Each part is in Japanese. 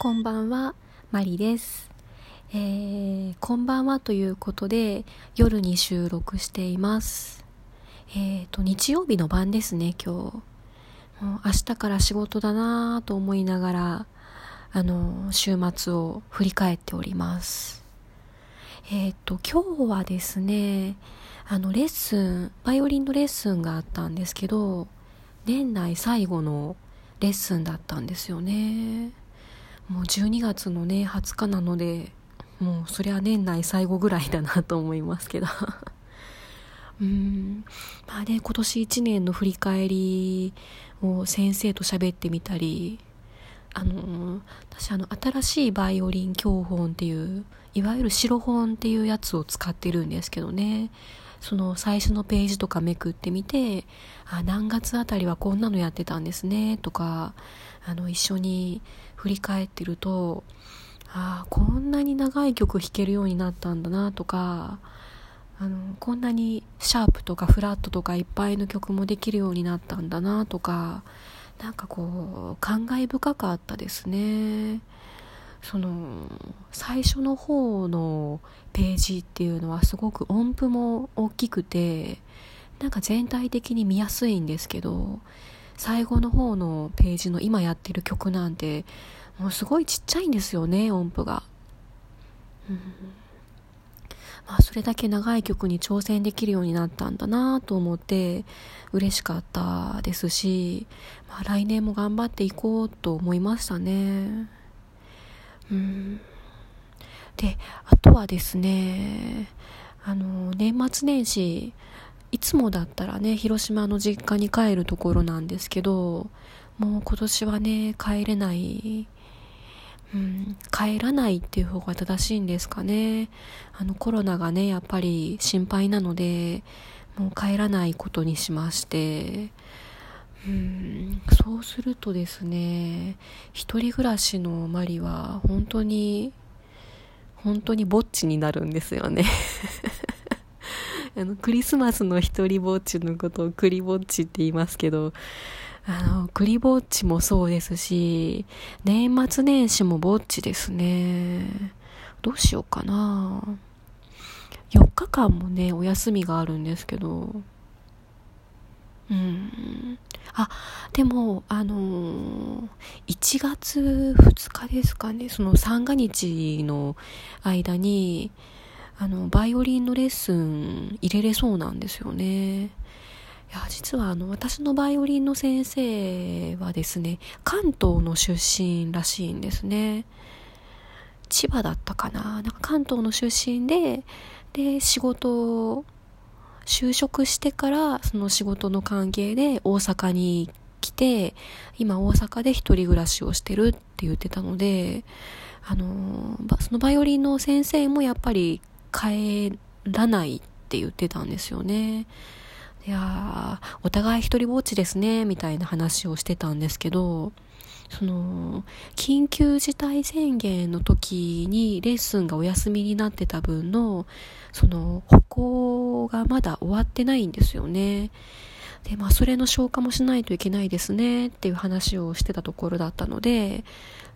こんばんは、マリです。えー、こんばんはということで、夜に収録しています。えーと、日曜日の晩ですね、今日。もう明日から仕事だなぁと思いながら、あの、週末を振り返っております。えーと、今日はですね、あの、レッスン、バイオリンのレッスンがあったんですけど、年内最後のレッスンだったんですよね。もう12月のね20日なのでもうそりゃ年内最後ぐらいだなと思いますけど。うん。まあね今年1年の振り返りを先生と喋ってみたりあの私あの新しいバイオリン教本っていういわゆる白本っていうやつを使ってるんですけどね。その最初のページとかめくってみてあ何月あたりはこんなのやってたんですねとかあの一緒に振り返ってるとああこんなに長い曲弾けるようになったんだなとかあのこんなにシャープとかフラットとかいっぱいの曲もできるようになったんだなとかなんかこう感慨深かったですね。その最初の方のページっていうのはすごく音符も大きくてなんか全体的に見やすいんですけど最後の方のページの今やってる曲なんてもうすごいちっちゃいんですよね音符が、うん、まあそれだけ長い曲に挑戦できるようになったんだなと思って嬉しかったですし、まあ、来年も頑張っていこうと思いましたね。であとはですねあの年末年始いつもだったらね、広島の実家に帰るところなんですけど、もう今年はね、帰れない、うん、帰らないっていう方が正しいんですかね。あのコロナがね、やっぱり心配なので、もう帰らないことにしまして、うん、そうするとですね、一人暮らしのマリは本当に、本当にぼっちになるんですよね あの、クリスマスの一人ぼっちのことをクリぼっちって言いますけど、あの、クリぼっちもそうですし、年末年始もぼっちですね。どうしようかな。4日間もね、お休みがあるんですけど、うん。あ、でも、あのー、1月2日ですかね、その三が日の間に、あの、バイオリンのレッスン入れれそうなんですよね。いや、実はあの、私のバイオリンの先生はですね、関東の出身らしいんですね。千葉だったかななんか関東の出身で、で、仕事、就職してから、その仕事の関係で大阪に来て、今大阪で一人暮らしをしてるって言ってたので、あの、そのバイオリンの先生もやっぱり帰らないって言ってたんですよね。いやお互い一人ぼっちですね、みたいな話をしてたんですけど、その、緊急事態宣言の時にレッスンがお休みになってた分の、その、歩行がまだ終わってないんですよね。で、まあ、それの消化もしないといけないですねっていう話をしてたところだったので、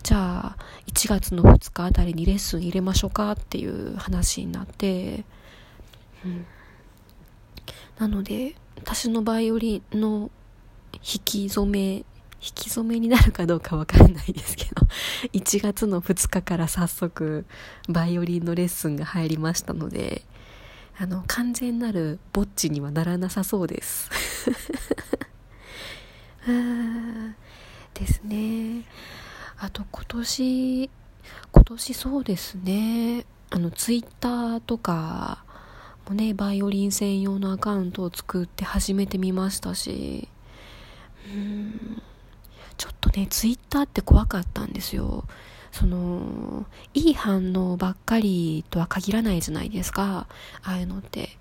じゃあ、1月の2日あたりにレッスン入れましょうかっていう話になって、うん。なので、私のバイオリンの引き染め、引き染めになるかどうかわからないですけど、1月の2日から早速、バイオリンのレッスンが入りましたので、あの、完全なるぼっちにはならなさそうです。ですね。あと今年、今年そうですね。あの、ツイッターとかもね、バイオリン専用のアカウントを作って始めてみましたし、うん、ちょっとね、ツイッターって怖かったんですよ。その、いい反応ばっかりとは限らないじゃないですか。ああいうのって。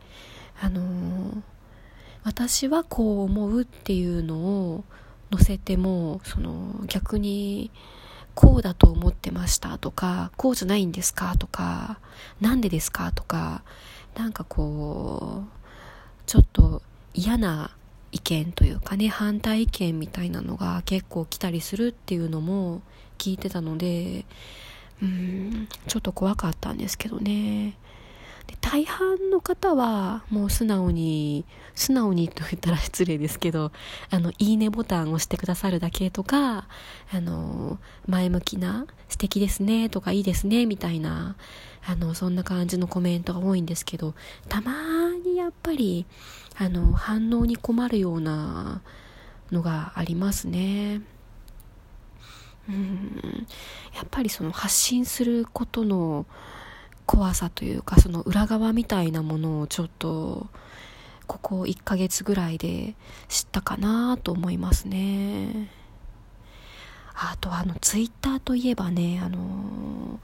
あの私はこう思うっていうのを載せても、その逆に、こうだと思ってましたとか、こうじゃないんですかとか、なんでですかとか、なんかこう、ちょっと嫌な意見というかね、反対意見みたいなのが結構来たりするっていうのも聞いてたのでうんちょっと怖かったんですけどね。で大半の方はもう素直に素直にと言ったら失礼ですけどあのいいねボタンを押してくださるだけとかあの前向きな素敵ですねとかいいですねみたいなあのそんな感じのコメントが多いんですけどたまにやっぱりあの反応に困るようなのがありますね。うんやっぱりその発信することの怖さというかその裏側みたいなものをちょっとここ1ヶ月ぐらいで知ったかなと思いますねあとあのツイッターといえばねあの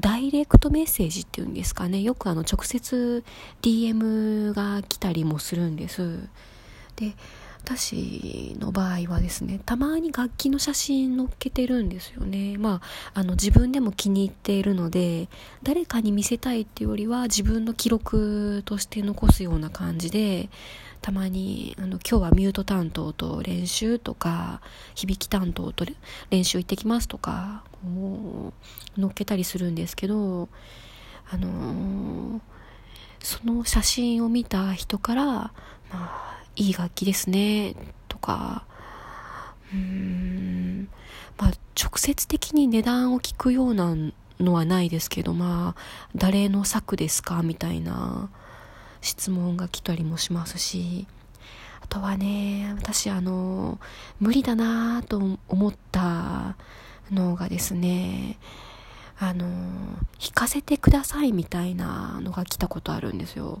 ダイレクトメッセージっていうんですかね。よくあの直接 DM が来たりもするんです。で私の場合はですねたまに楽器の写真載っけてるんですよね。まああの自分でも気に入っているので誰かに見せたいっていうよりは自分の記録として残すような感じでたまにあの今日はミュート担当と練習とか響き担当と練習行ってきますとか載っけたりするんですけどあのー、その写真を見た人からまあいい楽器ですねとか。うーん。まあ直接的に値段を聞くようなのはないですけどまあ誰の作ですかみたいな質問が来たりもしますし。あとはね私あの無理だなと思ったのがですねあの弾かせてくださいみたいなのが来たことあるんですよ。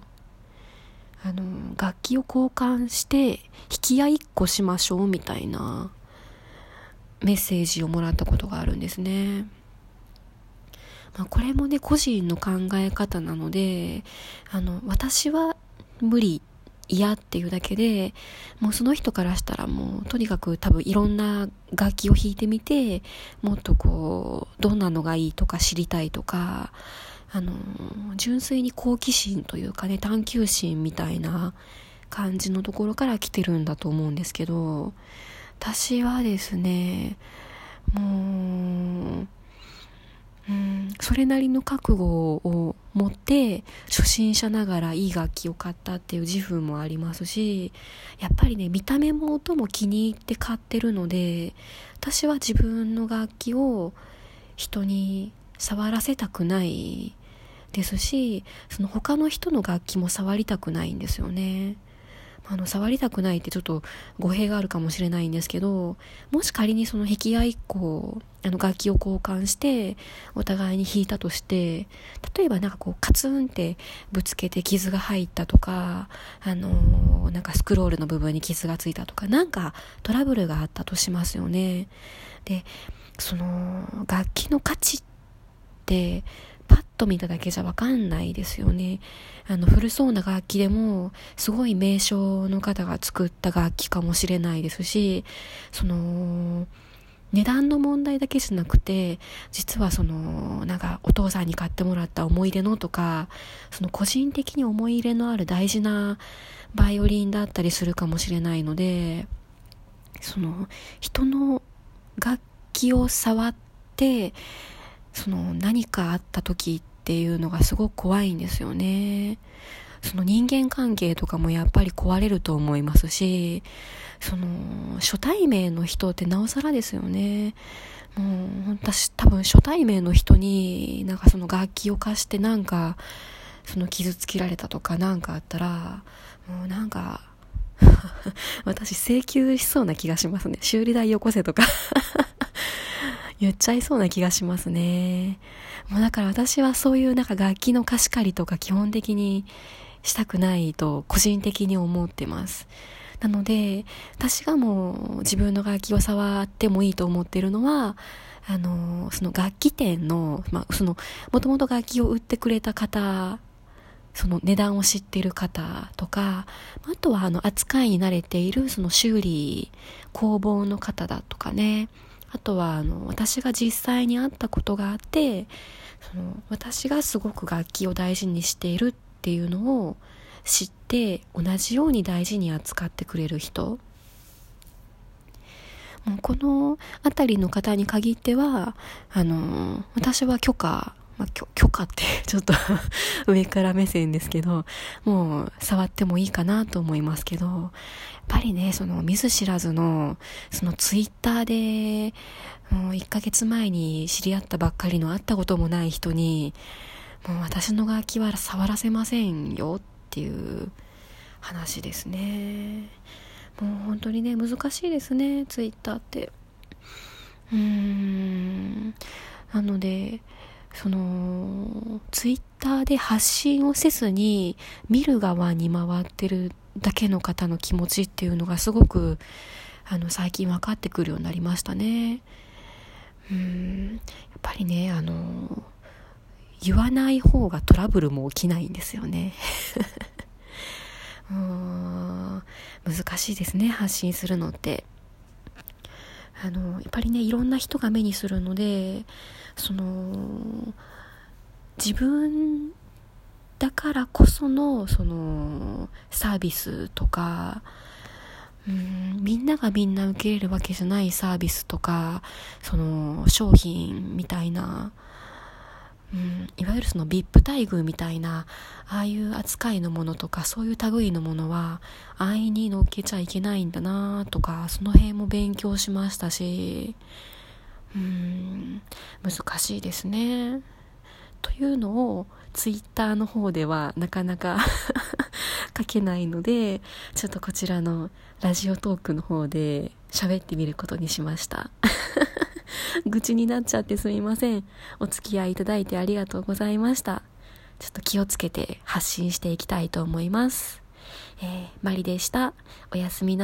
あの楽器を交換して弾き合いっこしましょうみたいなメッセージをもらったことがあるんですね。まあ、これもね個人の考え方なのであの私は無理嫌っていうだけでもうその人からしたらもうとにかく多分いろんな楽器を弾いてみてもっとこうどんなのがいいとか知りたいとかあの純粋に好奇心というかね探求心みたいな感じのところから来てるんだと思うんですけど私はですねもううん、それなりの覚悟を持って初心者ながらいい楽器を買ったっていう自負もありますしやっぱりね見た目も音も気に入って買ってるので私は自分の楽器を人に触らせたくないですしその他の人の楽器も触りたくないんですよね。あの触りたくないってちょっと語弊があるかもしれないんですけどもし仮にその壁合1個あの楽器を交換してお互いに弾いたとして例えばなんかこうカツンってぶつけて傷が入ったとかあのー、なんかスクロールの部分に傷がついたとかなんかトラブルがあったとしますよねでその楽器の価値ってパッと見ただけじゃわかんないですよね。あの、古そうな楽器でも、すごい名称の方が作った楽器かもしれないですし、その、値段の問題だけじゃなくて、実はその、なんかお父さんに買ってもらった思い出のとか、その個人的に思い入れのある大事なバイオリンだったりするかもしれないので、その、人の楽器を触って、その何かあった時っていうのがすごく怖いんですよね。その人間関係とかもやっぱり壊れると思いますし、その初対面の人ってなおさらですよね。もう私多分初対面の人になんかその楽器を貸してなんかその傷つけられたとかなんかあったらもうなんか 私請求しそうな気がしますね。修理代よこせとか 言っちゃいそうな気がしますね。もうだから私はそういうなんか楽器の貸し借りとか基本的にしたくないと個人的に思ってます。なので、私がもう自分の楽器を触ってもいいと思ってるのは、あの、その楽器店の、まあ、その、もともと楽器を売ってくれた方、その値段を知ってる方とか、あとはあの扱いに慣れているその修理工房の方だとかね、あとはあの私が実際に会ったことがあってその私がすごく楽器を大事にしているっていうのを知って同じように大事に扱ってくれる人。もうこの辺りの方に限っては、あの、私は許可、まあ、許可ってちょっと 上から目線ですけど、もう触ってもいいかなと思いますけど、やっぱりね、その見ず知らずの、そのツイッターで、もう1ヶ月前に知り合ったばっかりの会ったこともない人に、もう私の楽器は触らせませんよっていう話ですね。もう本当にね、難しいですね、ツイッターって。うーん。なので、その、ツイッターで発信をせずに、見る側に回ってるだけの方の気持ちっていうのがすごく、あの、最近分かってくるようになりましたね。うん、やっぱりね、あの、言わない方がトラブルも起きないんですよね。うん難しいですね発信するのってあのやっぱりねいろんな人が目にするのでその自分だからこそのそのサービスとかうんみんながみんな受け入れるわけじゃないサービスとかその商品みたいなうん、いわゆるその VIP 待遇みたいなああいう扱いのものとかそういう類のものは安易に乗っけちゃいけないんだなとかその辺も勉強しましたしうん。難しいですね。というのをツイッターの方ではなかなか 書けないのでちょっとこちらのラジオトークの方で喋ってみることにしました。愚痴になっちゃってすみません。お付き合いいただいてありがとうございました。ちょっと気をつけて発信していきたいと思います。えー、マリでした。おやすみな